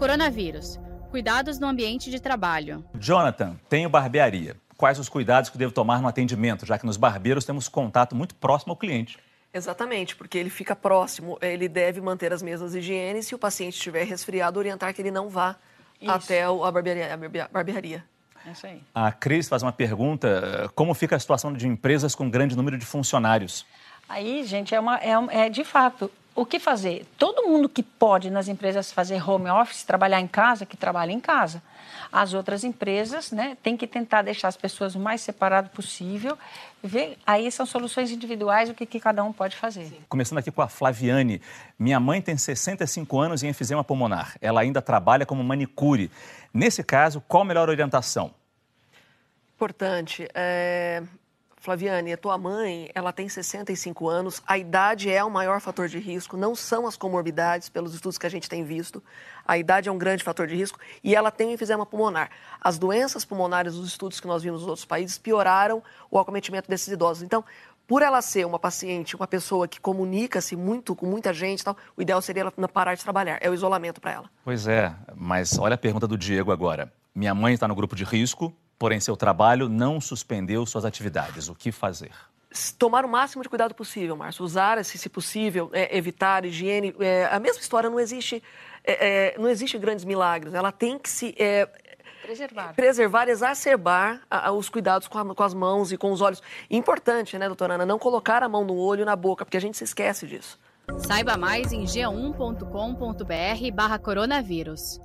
Coronavírus. Cuidados no ambiente de trabalho. Jonathan, tenho barbearia. Quais os cuidados que devo tomar no atendimento, já que nos barbeiros temos contato muito próximo ao cliente? Exatamente, porque ele fica próximo, ele deve manter as mesmas higienes. Se o paciente estiver resfriado, orientar que ele não vá Isso. até a barbearia. A barbearia. É isso aí. A Cris faz uma pergunta: como fica a situação de empresas com grande número de funcionários? Aí, gente, é, uma, é, é de fato o que fazer? Todo mundo que pode nas empresas fazer home office, trabalhar em casa, que trabalha em casa. As outras empresas né, têm que tentar deixar as pessoas o mais separado possível. Ver, aí são soluções individuais, o que, que cada um pode fazer. Sim. Começando aqui com a Flaviane. Minha mãe tem 65 anos e enfisema pulmonar. Ela ainda trabalha como manicure. Nesse caso, qual a melhor orientação? Importante. É... Flaviane, a tua mãe, ela tem 65 anos, a idade é o maior fator de risco, não são as comorbidades, pelos estudos que a gente tem visto. A idade é um grande fator de risco e ela tem enfisema pulmonar. As doenças pulmonares, os estudos que nós vimos nos outros países, pioraram o acometimento desses idosos. Então, por ela ser uma paciente, uma pessoa que comunica-se muito com muita gente, tal, o ideal seria ela parar de trabalhar. É o isolamento para ela. Pois é, mas olha a pergunta do Diego agora. Minha mãe está no grupo de risco, porém seu trabalho não suspendeu suas atividades. O que fazer? Tomar o máximo de cuidado possível, Márcio. Usar, se, se possível, é, evitar higiene. É, a mesma história, não existe, é, é não existe grandes milagres. Ela tem que se é, preservar, preservar exacerbar a, a, os cuidados com, a, com, as mãos e com os olhos. Importante, né, doutora Ana, não colocar a mão no olho e na boca, porque a gente se esquece disso. Saiba mais em g1.com.br barra coronavírus.